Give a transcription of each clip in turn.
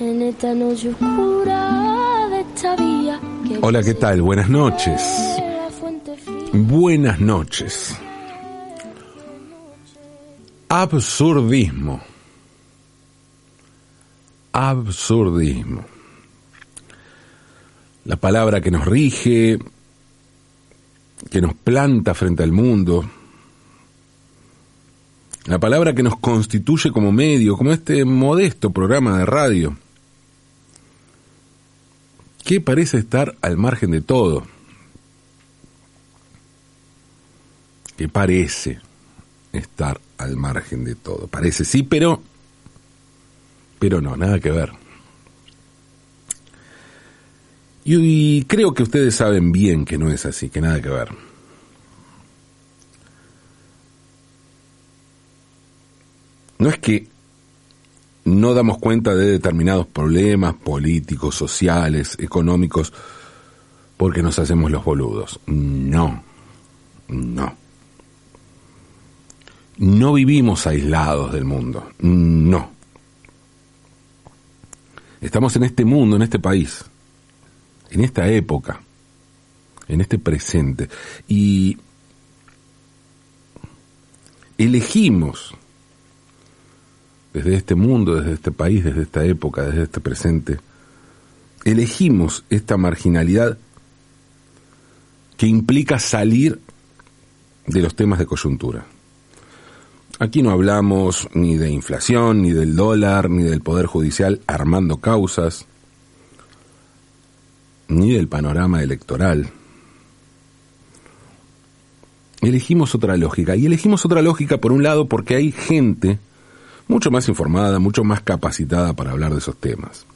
en esta noche oscura de esta vía. que Hola, ¿qué tal? Buenas noches. Buenas noches. Absurdismo. Absurdismo. La palabra que nos rige, que nos planta frente al mundo. La palabra que nos constituye como medio, como este modesto programa de radio, que parece estar al margen de todo. que parece estar al margen de todo. Parece sí, pero pero no, nada que ver. Y, creo que ustedes saben bien que no es así, que nada que ver. No es que no damos cuenta de determinados problemas políticos, sociales, económicos, porque nos hacemos los boludos. No, no. No vivimos aislados del mundo. No. Estamos en este mundo, en este país, en esta época, en este presente. Y elegimos desde este mundo, desde este país, desde esta época, desde este presente, elegimos esta marginalidad que implica salir de los temas de coyuntura. Aquí no hablamos ni de inflación, ni del dólar, ni del Poder Judicial armando causas, ni del panorama electoral. Elegimos otra lógica. Y elegimos otra lógica, por un lado, porque hay gente mucho más informada, mucho más capacitada para hablar de esos temas.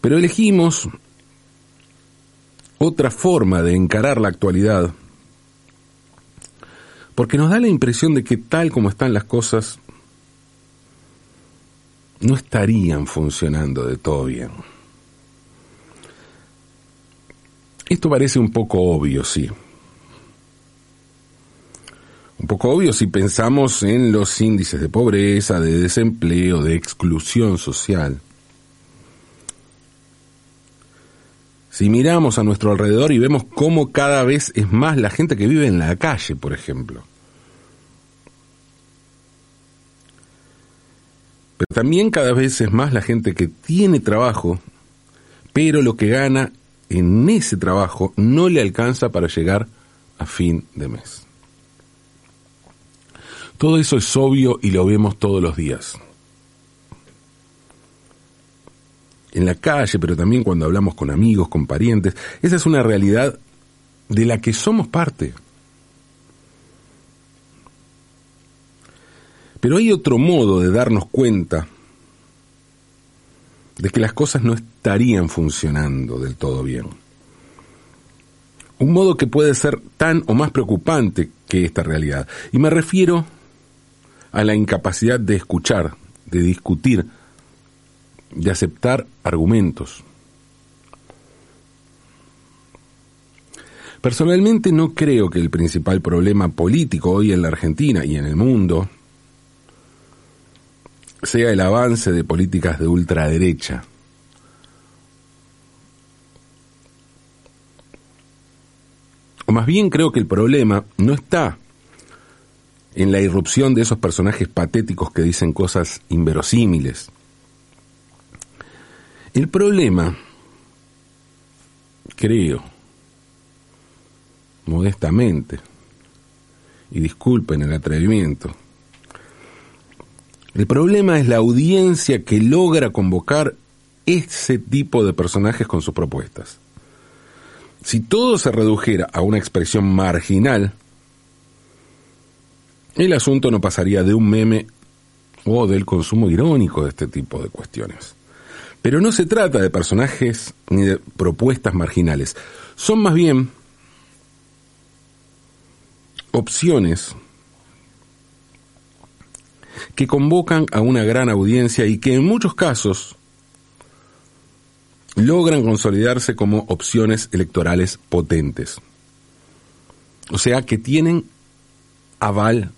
Pero elegimos otra forma de encarar la actualidad porque nos da la impresión de que tal como están las cosas, no estarían funcionando de todo bien. Esto parece un poco obvio, sí. Un poco obvio si pensamos en los índices de pobreza, de desempleo, de exclusión social. Si miramos a nuestro alrededor y vemos cómo cada vez es más la gente que vive en la calle, por ejemplo. Pero también cada vez es más la gente que tiene trabajo, pero lo que gana en ese trabajo no le alcanza para llegar a fin de mes. Todo eso es obvio y lo vemos todos los días. En la calle, pero también cuando hablamos con amigos, con parientes, esa es una realidad de la que somos parte. Pero hay otro modo de darnos cuenta de que las cosas no estarían funcionando del todo bien. Un modo que puede ser tan o más preocupante que esta realidad. Y me refiero a la incapacidad de escuchar, de discutir, de aceptar argumentos. Personalmente no creo que el principal problema político hoy en la Argentina y en el mundo sea el avance de políticas de ultraderecha. O más bien creo que el problema no está en la irrupción de esos personajes patéticos que dicen cosas inverosímiles. El problema, creo, modestamente, y disculpen el atrevimiento, el problema es la audiencia que logra convocar ese tipo de personajes con sus propuestas. Si todo se redujera a una expresión marginal, el asunto no pasaría de un meme o del consumo irónico de este tipo de cuestiones. Pero no se trata de personajes ni de propuestas marginales. Son más bien opciones que convocan a una gran audiencia y que en muchos casos logran consolidarse como opciones electorales potentes. O sea, que tienen aval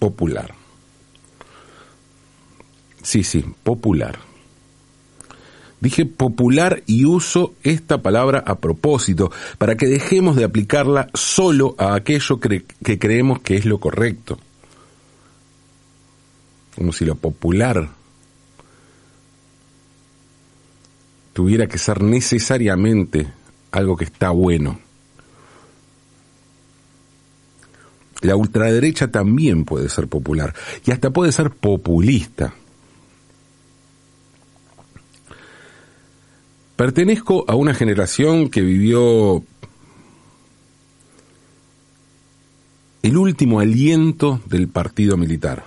popular. Sí, sí, popular. Dije popular y uso esta palabra a propósito, para que dejemos de aplicarla solo a aquello que creemos que es lo correcto. Como si lo popular tuviera que ser necesariamente algo que está bueno. La ultraderecha también puede ser popular y hasta puede ser populista. Pertenezco a una generación que vivió el último aliento del partido militar.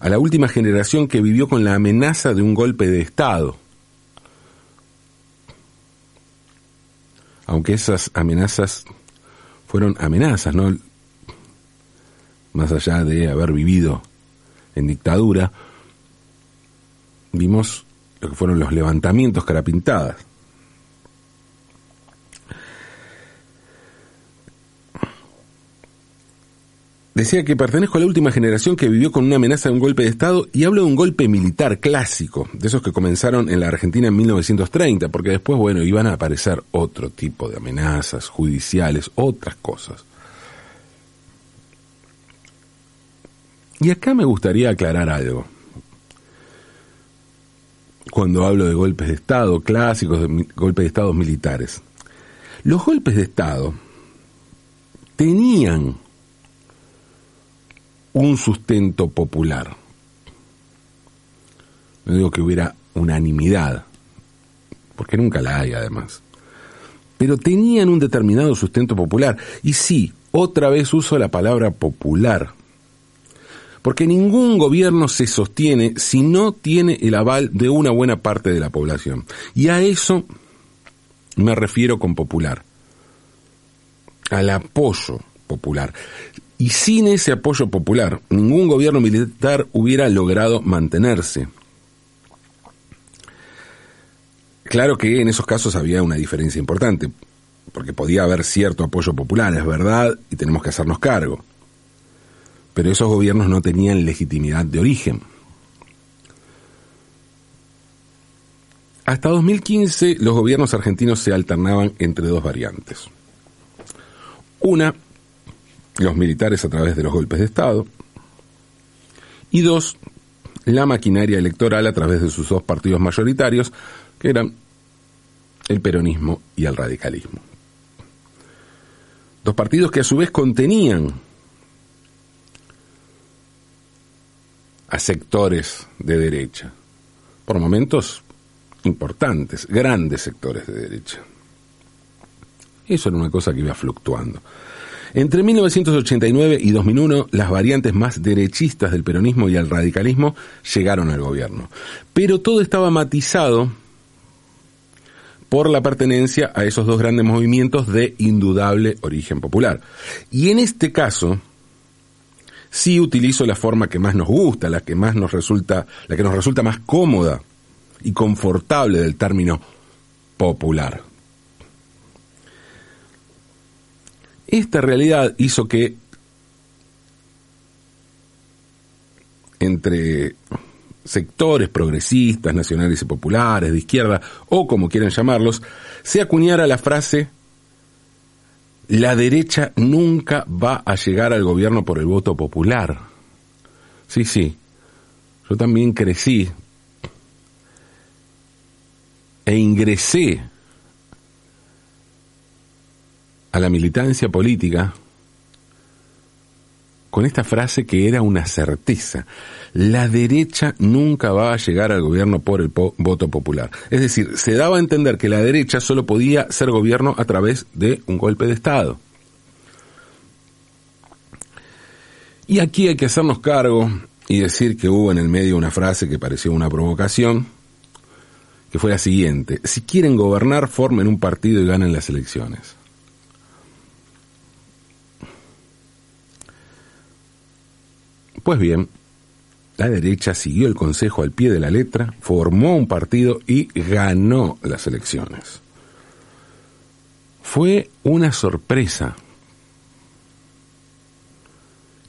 A la última generación que vivió con la amenaza de un golpe de Estado. Aunque esas amenazas fueron amenazas, ¿no? Más allá de haber vivido en dictadura, vimos lo que fueron los levantamientos carapintadas. Decía que pertenezco a la última generación que vivió con una amenaza de un golpe de Estado y hablo de un golpe militar clásico, de esos que comenzaron en la Argentina en 1930, porque después, bueno, iban a aparecer otro tipo de amenazas judiciales, otras cosas. Y acá me gustaría aclarar algo cuando hablo de golpes de Estado clásicos, de golpes de Estado militares. Los golpes de Estado tenían un sustento popular. No digo que hubiera unanimidad, porque nunca la hay además. Pero tenían un determinado sustento popular. Y sí, otra vez uso la palabra popular, porque ningún gobierno se sostiene si no tiene el aval de una buena parte de la población. Y a eso me refiero con popular, al apoyo popular. Y sin ese apoyo popular, ningún gobierno militar hubiera logrado mantenerse. Claro que en esos casos había una diferencia importante, porque podía haber cierto apoyo popular, es verdad, y tenemos que hacernos cargo pero esos gobiernos no tenían legitimidad de origen. Hasta 2015 los gobiernos argentinos se alternaban entre dos variantes. Una, los militares a través de los golpes de Estado. Y dos, la maquinaria electoral a través de sus dos partidos mayoritarios, que eran el peronismo y el radicalismo. Dos partidos que a su vez contenían a sectores de derecha, por momentos importantes, grandes sectores de derecha. Eso era una cosa que iba fluctuando. Entre 1989 y 2001, las variantes más derechistas del peronismo y el radicalismo llegaron al gobierno. Pero todo estaba matizado por la pertenencia a esos dos grandes movimientos de indudable origen popular. Y en este caso, sí utilizo la forma que más nos gusta, la que más nos resulta, la que nos resulta más cómoda y confortable del término popular. Esta realidad hizo que entre sectores progresistas, nacionales y populares, de izquierda, o como quieran llamarlos, se acuñara la frase la derecha nunca va a llegar al gobierno por el voto popular. Sí, sí. Yo también crecí e ingresé a la militancia política con esta frase que era una certeza. La derecha nunca va a llegar al gobierno por el voto popular. Es decir, se daba a entender que la derecha solo podía ser gobierno a través de un golpe de Estado. Y aquí hay que hacernos cargo y decir que hubo en el medio una frase que pareció una provocación, que fue la siguiente, si quieren gobernar, formen un partido y ganen las elecciones. Pues bien, la derecha siguió el consejo al pie de la letra, formó un partido y ganó las elecciones. Fue una sorpresa.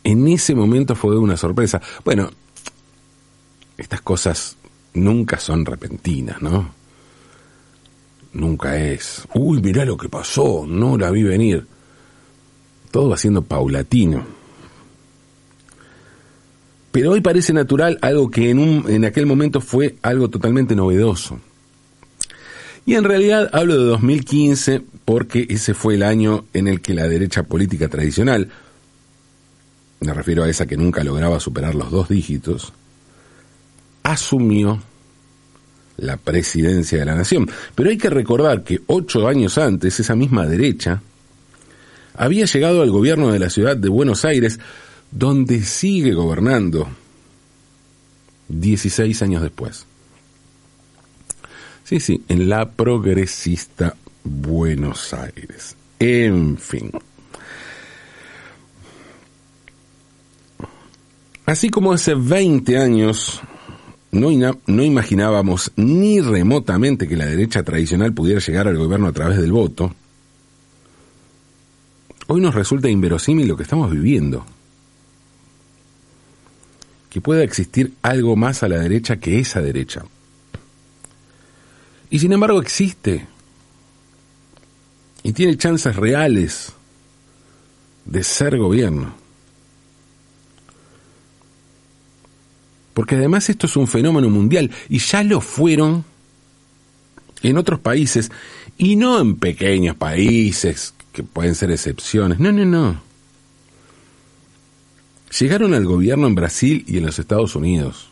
En ese momento fue una sorpresa. Bueno, estas cosas nunca son repentinas, ¿no? Nunca es, uy, mirá lo que pasó, no la vi venir. Todo va siendo paulatino. Pero hoy parece natural algo que en, un, en aquel momento fue algo totalmente novedoso. Y en realidad hablo de 2015 porque ese fue el año en el que la derecha política tradicional, me refiero a esa que nunca lograba superar los dos dígitos, asumió la presidencia de la nación. Pero hay que recordar que ocho años antes esa misma derecha había llegado al gobierno de la ciudad de Buenos Aires, donde sigue gobernando 16 años después. Sí, sí, en la progresista Buenos Aires. En fin. Así como hace 20 años no, no, imaginábamos ni remotamente que la derecha tradicional pudiera llegar al gobierno a través del voto, hoy nos resulta inverosímil lo que estamos viviendo. Que pueda existir algo más a la derecha que esa derecha. Y sin embargo existe. Y tiene chances reales de ser gobierno. Porque además esto es un fenómeno mundial y ya lo fueron en otros países y no en pequeños países que pueden ser excepciones. No, no, no. Llegaron al gobierno en Brasil y en los Estados Unidos.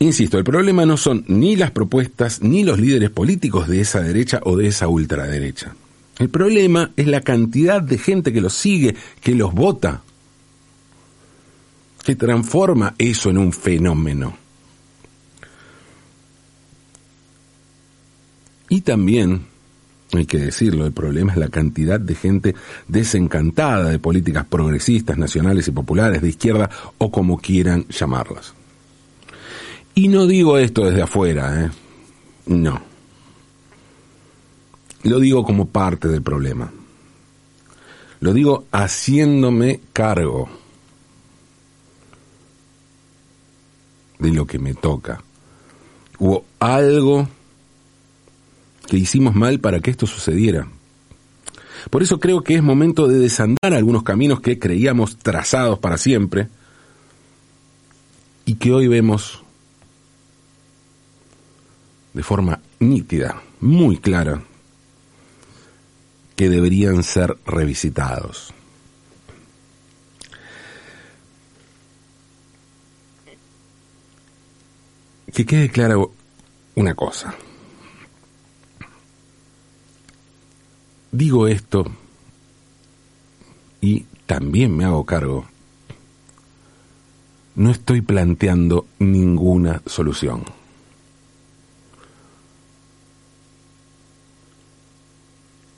Insisto, el problema no son ni las propuestas ni los líderes políticos de esa derecha o de esa ultraderecha. El problema es la cantidad de gente que los sigue, que los vota, que transforma eso en un fenómeno. Y también, hay que decirlo, el problema es la cantidad de gente desencantada de políticas progresistas, nacionales y populares, de izquierda o como quieran llamarlas. Y no digo esto desde afuera, ¿eh? No. Lo digo como parte del problema. Lo digo haciéndome cargo de lo que me toca. Hubo algo que hicimos mal para que esto sucediera. Por eso creo que es momento de desandar algunos caminos que creíamos trazados para siempre y que hoy vemos de forma nítida, muy clara, que deberían ser revisitados. Que quede clara una cosa. Digo esto y también me hago cargo. No estoy planteando ninguna solución.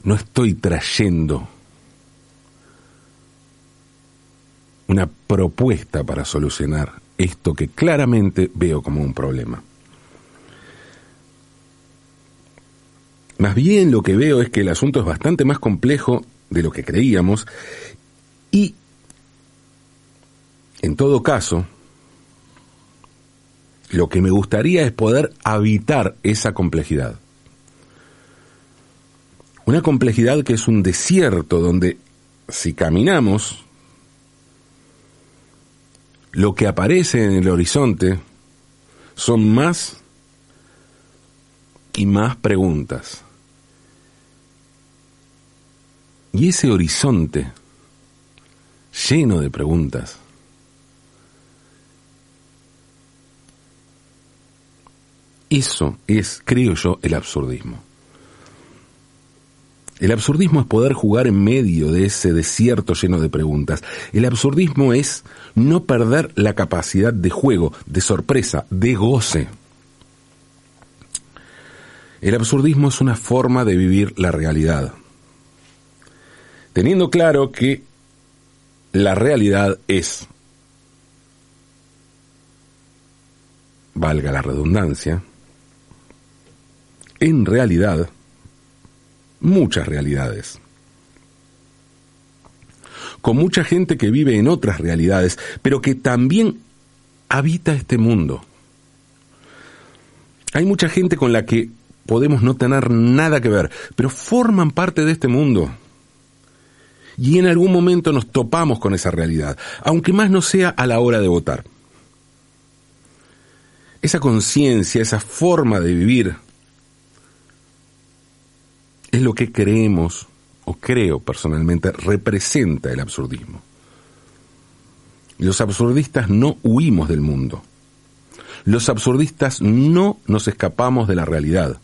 no estoy trayendo una propuesta para solucionar esto que claramente veo como un problema. Más bien lo que veo es que el asunto es bastante más complejo de lo que creíamos y, en todo caso, lo que me gustaría es poder habitar esa complejidad. Una complejidad que es un desierto donde si caminamos, lo que aparece en el horizonte son más y más preguntas. Y ese horizonte lleno de preguntas Eso es, creo yo, el absurdismo. El absurdismo es poder jugar en medio de ese desierto lleno de preguntas. El absurdismo es no perder la capacidad de juego, de sorpresa, de goce. El absurdismo es una forma de vivir la realidad. Teniendo claro que la realidad es, valga la redundancia, en realidad, muchas realidades. con mucha gente que vive en otras realidades, pero que también habita este mundo. Hay mucha gente con la que podemos no tener nada que ver, pero forman parte de este mundo. Y en algún momento nos topamos con esa realidad, aunque más no sea a la hora de votar. Esa conciencia, esa forma de vivir, es lo que creemos, o creo personalmente, representa el absurdismo. Los absurdistas no huimos del mundo. Los absurdistas no nos escapamos de la realidad.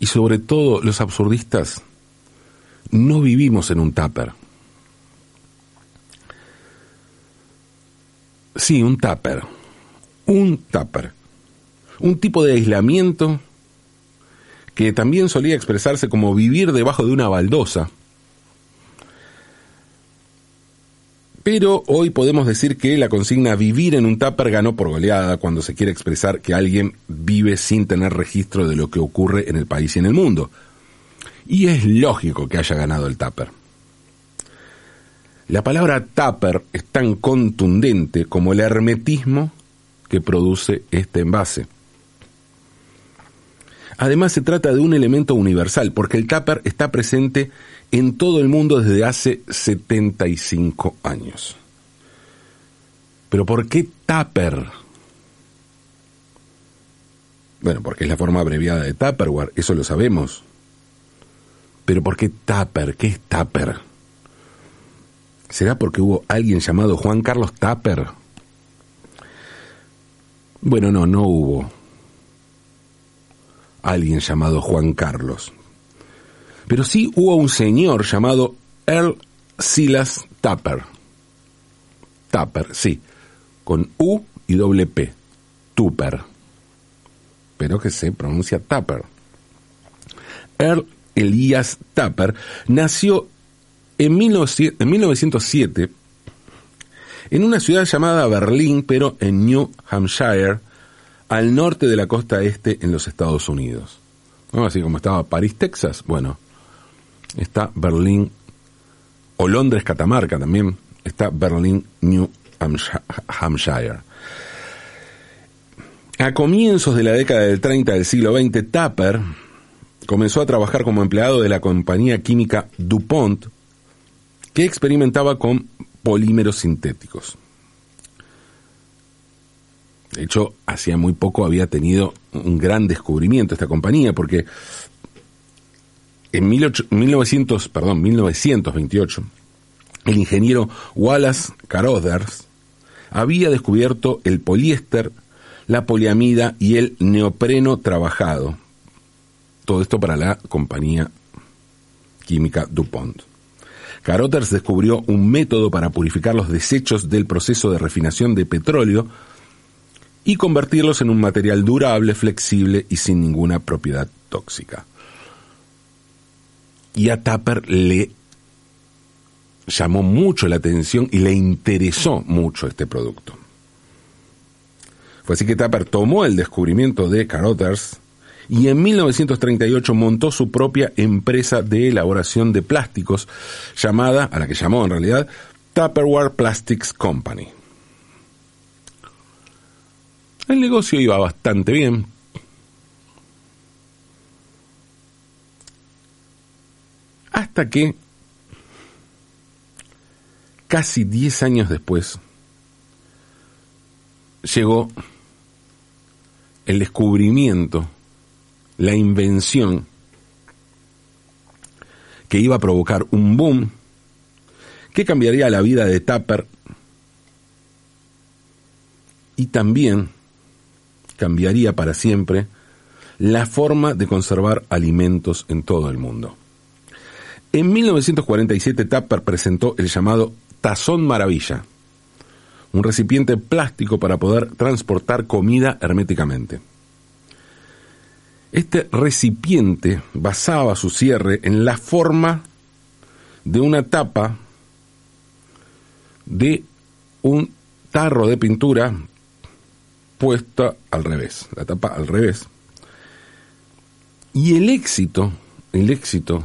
Y sobre todo, los absurdistas no vivimos en un tupper. Sí, un tupper. Un tupper. Un tipo de aislamiento que también solía expresarse como vivir debajo de una baldosa Pero hoy podemos decir que la consigna vivir en un tupper ganó por goleada cuando se quiere expresar que alguien vive sin tener registro de lo que ocurre en el país y en el mundo. Y es lógico que haya ganado el tupper. La palabra tupper es tan contundente como el hermetismo que produce este envase. Además se trata de un elemento universal, porque el tupper está presente en todo el mundo desde hace 75 años. Pero ¿por qué Tupper? Bueno, porque es la forma abreviada de Tupperware, eso lo sabemos. Pero ¿por qué Tupper? ¿Qué es Tupper? ¿Será porque hubo alguien llamado Juan Carlos Tupper? Bueno, no, no hubo alguien llamado Juan Carlos. Pero sí hubo un señor llamado Earl Silas Tapper. Tapper, sí, con U y doble P. Tupper. Pero que se pronuncia Tapper. Earl Elias Tapper nació en, 1907 en una ciudad llamada Berlín, pero en New Hampshire, al norte de la costa este en los Estados Unidos. Así como estaba París, Texas, bueno, está Berlín, o Londres, Catamarca también, está Berlín, New Hampshire. A comienzos de la década del 30 del siglo XX, Tapper comenzó a trabajar como empleado de la compañía química DuPont, que experimentaba con polímeros sintéticos. De hecho, hacía muy poco había tenido un gran descubrimiento esta compañía, porque en 1900, perdón, 1928, el ingeniero Wallace Carothers había descubierto el poliéster, la poliamida y el neopreno trabajado. Todo esto para la compañía química DuPont. Carothers descubrió un método para purificar los desechos del proceso de refinación de petróleo y convertirlos en un material durable, flexible y sin ninguna propiedad tóxica y a Tapper le llamó mucho la atención y le interesó mucho este producto. Fue así que Tapper tomó el descubrimiento de Carothers y en 1938 montó su propia empresa de elaboración de plásticos llamada, a la que llamó en realidad, Tupperware Plastics Company. El negocio iba bastante bien, Hasta que, casi 10 años después, llegó el descubrimiento, la invención que iba a provocar un boom que cambiaría la vida de Tapper y también cambiaría para siempre la forma de conservar alimentos en todo el mundo. En 1947 Tapper presentó el llamado Tazón Maravilla, un recipiente plástico para poder transportar comida herméticamente. Este recipiente basaba su cierre en la forma de una tapa de un tarro de pintura puesta al revés, la tapa al revés. Y el éxito, el éxito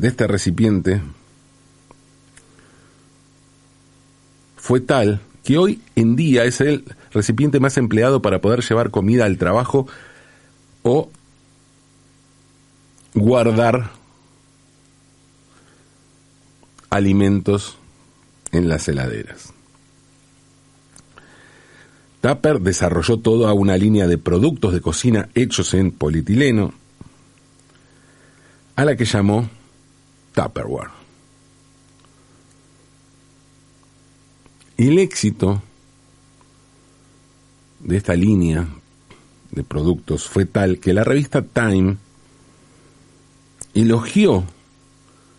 de este recipiente fue tal que hoy en día es el recipiente más empleado para poder llevar comida al trabajo o guardar alimentos en las heladeras. Tupper desarrolló toda una línea de productos de cocina hechos en polietileno, a la que llamó Tupperware. El éxito de esta línea de productos fue tal que la revista Time elogió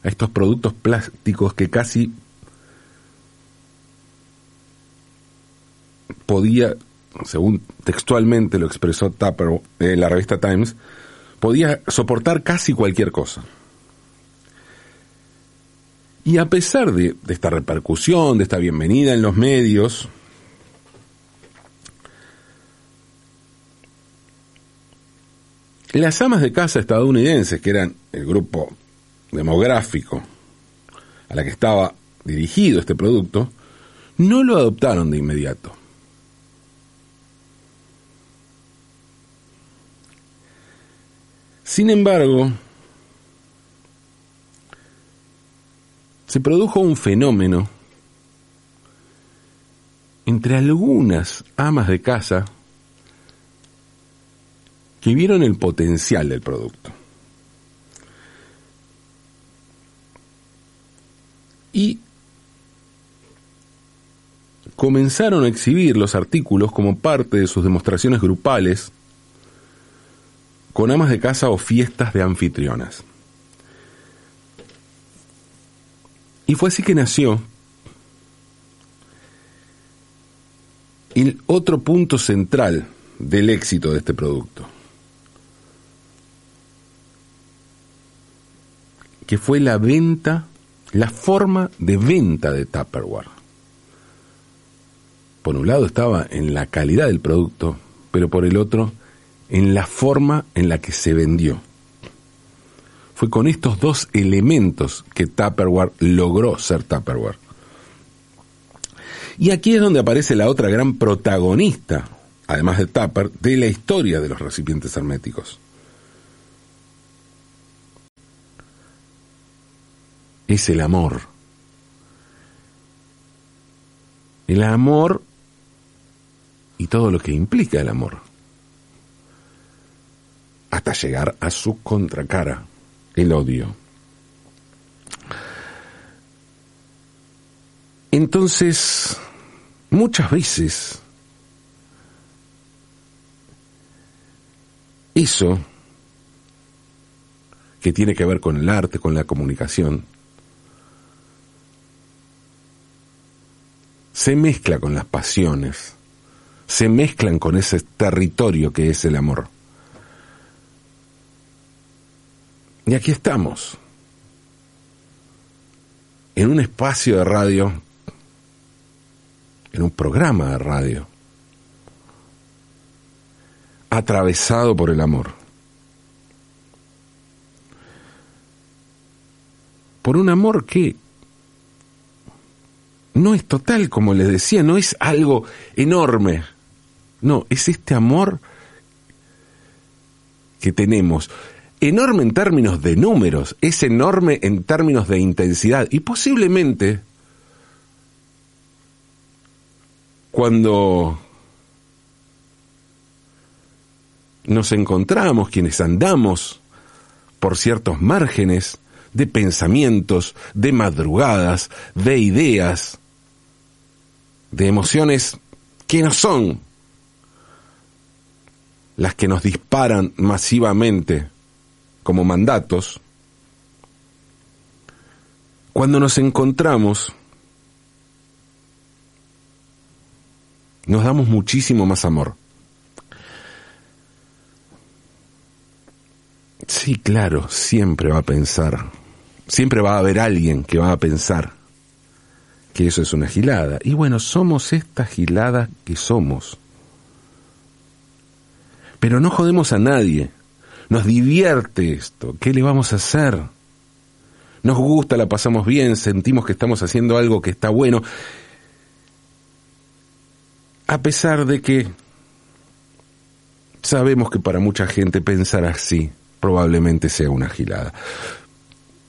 a estos productos plásticos que casi podía, según textualmente lo expresó Tupper en la revista Times, podía soportar casi cualquier cosa. Y a pesar de, esta repercusión, de esta bienvenida en los medios, las amas de casa estadounidenses, que eran el grupo demográfico a la que estaba dirigido este producto, no lo adoptaron de inmediato. Sin embargo, se produjo un fenómeno entre algunas amas de casa que vieron el potencial del producto. Y comenzaron a exhibir los artículos como parte de sus demostraciones grupales con amas de casa o fiestas de anfitrionas. Y fue así que nació el otro punto central del éxito de este producto, que fue la venta, la forma de venta de Tupperware. Por un lado estaba en la calidad del producto, pero por el otro en la forma en la que se vendió. Fue con estos dos elementos que Tupperware logró ser Tupperware. Y aquí es donde aparece la otra gran protagonista, además de Tupper, de la historia de los recipientes herméticos. Es el amor. El amor y todo lo que implica el amor hasta llegar a su contracara, el odio. Entonces, muchas veces, eso que tiene que ver con el arte, con la comunicación, se mezcla con las pasiones, se mezclan con ese territorio que es el amor. Y aquí estamos, en un espacio de radio, en un programa de radio, atravesado por el amor. Por un amor que no es total, como les decía, no es algo enorme. No, es este amor que tenemos enorme en términos de números, es enorme en términos de intensidad. Y posiblemente cuando nos encontramos quienes andamos por ciertos márgenes de pensamientos, de madrugadas, de ideas, de emociones que no son las que nos disparan masivamente como mandatos, cuando nos encontramos, nos damos muchísimo más amor. Sí, claro, siempre va a pensar, siempre va a haber alguien que va a pensar que eso es una gilada. Y bueno, somos esta gilada que somos. Pero no jodemos a nadie nos divierte esto, ¿qué le vamos a hacer? nos gusta, la pasamos bien, sentimos que estamos haciendo algo que está bueno, a pesar de que sabemos que para mucha gente pensar así probablemente sea una gilada.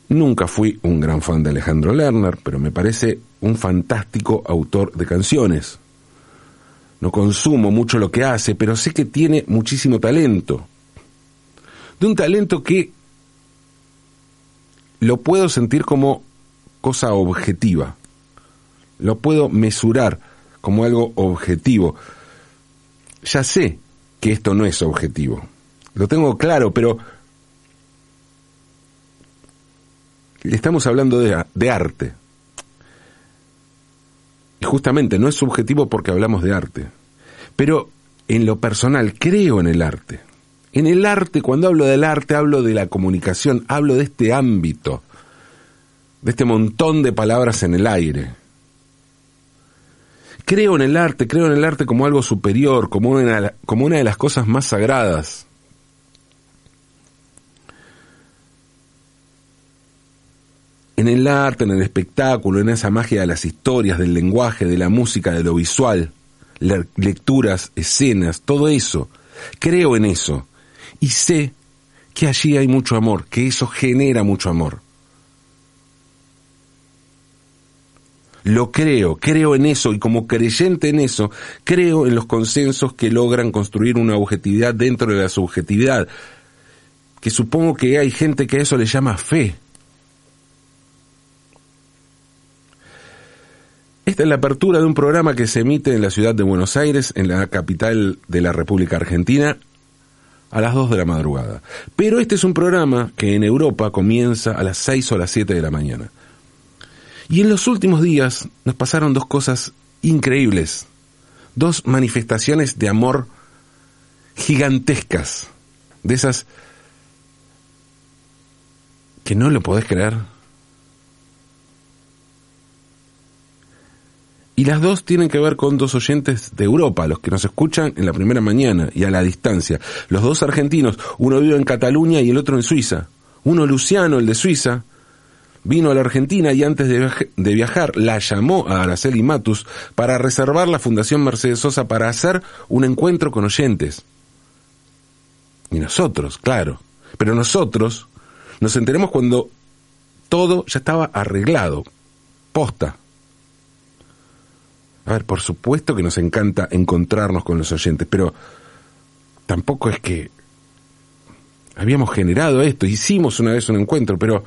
Nunca fui un gran fan de Alejandro Lerner, pero me parece un fantástico autor de canciones. No consumo mucho lo que hace, pero sé que tiene muchísimo talento. De un talento que lo puedo sentir como cosa objetiva. Lo puedo mesurar como algo objetivo. Ya sé que esto no es objetivo. Lo tengo claro, pero estamos hablando de, de arte. Y justamente no es subjetivo porque hablamos de arte. Pero en lo personal creo en el arte. En el arte, cuando hablo del arte, hablo de la comunicación, hablo de este ámbito, de este montón de palabras en el aire. Creo en el arte, creo en el arte como algo superior, como una, de las cosas más sagradas. En el arte, en el espectáculo, en esa magia de las historias, del lenguaje, de la música, de lo visual, lecturas, escenas, todo eso. Creo en eso y sé que allí hay mucho amor, que eso genera mucho amor. Lo creo, creo en eso y como creyente en eso, creo en los consensos que logran construir una objetividad dentro de la subjetividad, que supongo que hay gente que a eso le llama fe. Esta es la apertura de un programa que se emite en la ciudad de Buenos Aires, en la capital de la República Argentina, a las 2 de la madrugada. Pero este es un programa que en Europa comienza a las 6 o las 7 de la mañana. Y en los últimos días nos pasaron dos cosas increíbles, dos manifestaciones de amor gigantescas, de esas que no lo podés creer. Y las dos tienen que ver con dos oyentes de Europa, los que nos escuchan en la primera mañana y a la distancia. Los dos argentinos, uno vive en Cataluña y el otro en Suiza. Uno Luciano, el de Suiza, vino a la Argentina y antes de, viajar la llamó a Araceli Matus para reservar la Fundación Mercedes Sosa para hacer un encuentro con oyentes. Y nosotros, claro. Pero nosotros nos enteremos cuando todo ya estaba arreglado. Posta. A ver, por supuesto que nos encanta encontrarnos con los oyentes, pero tampoco es que habíamos generado esto, hicimos una vez un encuentro, pero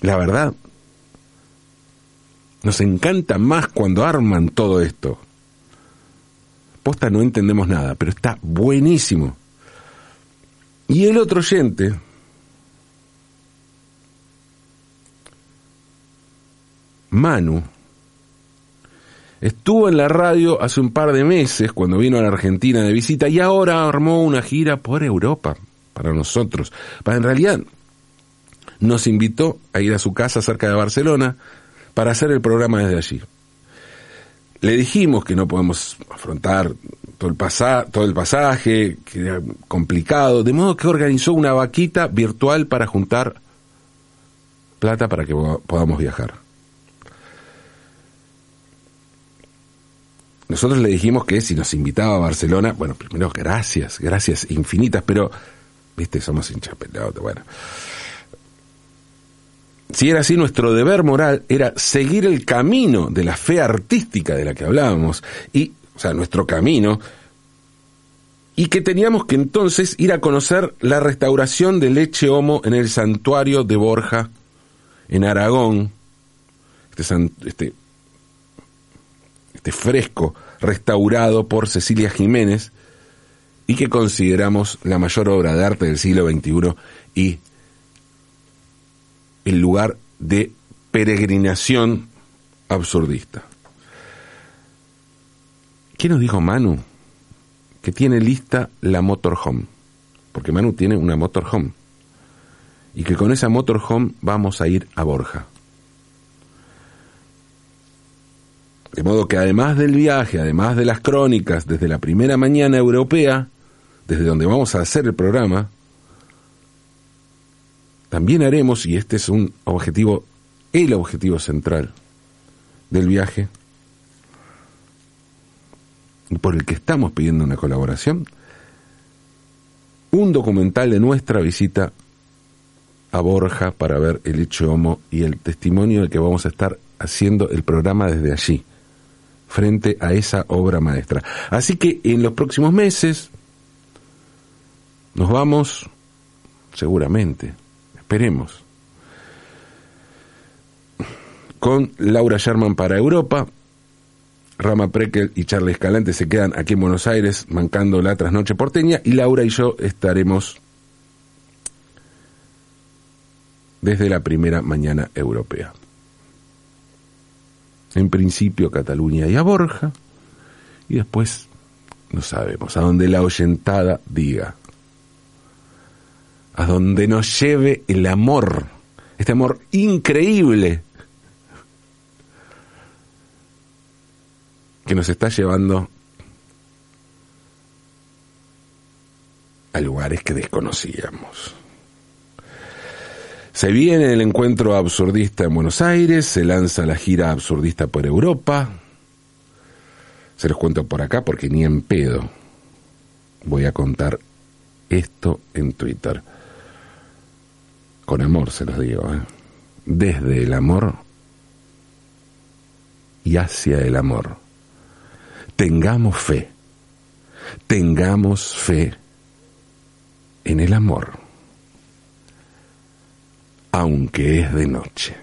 la verdad, nos encanta más cuando arman todo esto. Posta no entendemos nada, pero está buenísimo. Y el otro oyente, Manu, Estuvo en la radio hace un par de meses cuando vino a la Argentina de visita y ahora armó una gira por Europa para nosotros. Para en realidad nos invitó a ir a su casa cerca de Barcelona para hacer el programa desde allí. Le dijimos que no podemos afrontar todo el, todo el pasaje, que era complicado, de modo que organizó una vaquita virtual para juntar plata para que podamos viajar. Nosotros le dijimos que si nos invitaba a Barcelona, bueno, primero gracias, gracias infinitas, pero, viste, somos hinchapelote, bueno. Si era así, nuestro deber moral era seguir el camino de la fe artística de la que hablábamos, y, o sea, nuestro camino, y que teníamos que entonces ir a conocer la restauración de leche homo en el santuario de Borja, en Aragón, este, este fresco restaurado por Cecilia Jiménez y que consideramos la mayor obra de arte del siglo XXI y el lugar de peregrinación absurdista. ¿Qué nos dijo Manu? Que tiene lista la motorhome, porque Manu tiene una motorhome, y que con esa motorhome vamos a ir a Borja. De modo que además del viaje, además de las crónicas desde la primera mañana europea, desde donde vamos a hacer el programa, también haremos, y este es un objetivo, el objetivo central del viaje, por el que estamos pidiendo una colaboración, un documental de nuestra visita a Borja para ver el hecho homo y el testimonio de que vamos a estar haciendo el programa desde allí, frente a esa obra maestra. Así que en los próximos meses nos vamos, seguramente, esperemos, con Laura Sherman para Europa, Rama Prekel y Charles Escalante se quedan aquí en Buenos Aires mancando la trasnoche porteña y Laura y yo estaremos desde la primera mañana europea. En principio Cataluña y a Borja y después no sabemos, a donde la oyentada diga, a donde nos lleve el amor, este amor increíble que nos está llevando a lugares que desconocíamos. Se viene el encuentro absurdista en Buenos Aires, se lanza la gira absurdista por Europa. Se los cuento por acá porque ni en pedo voy a contar esto en Twitter. Con amor se los digo, ¿eh? desde el amor y hacia el amor tengamos fe, tengamos fe en el amor, aunque es de noche.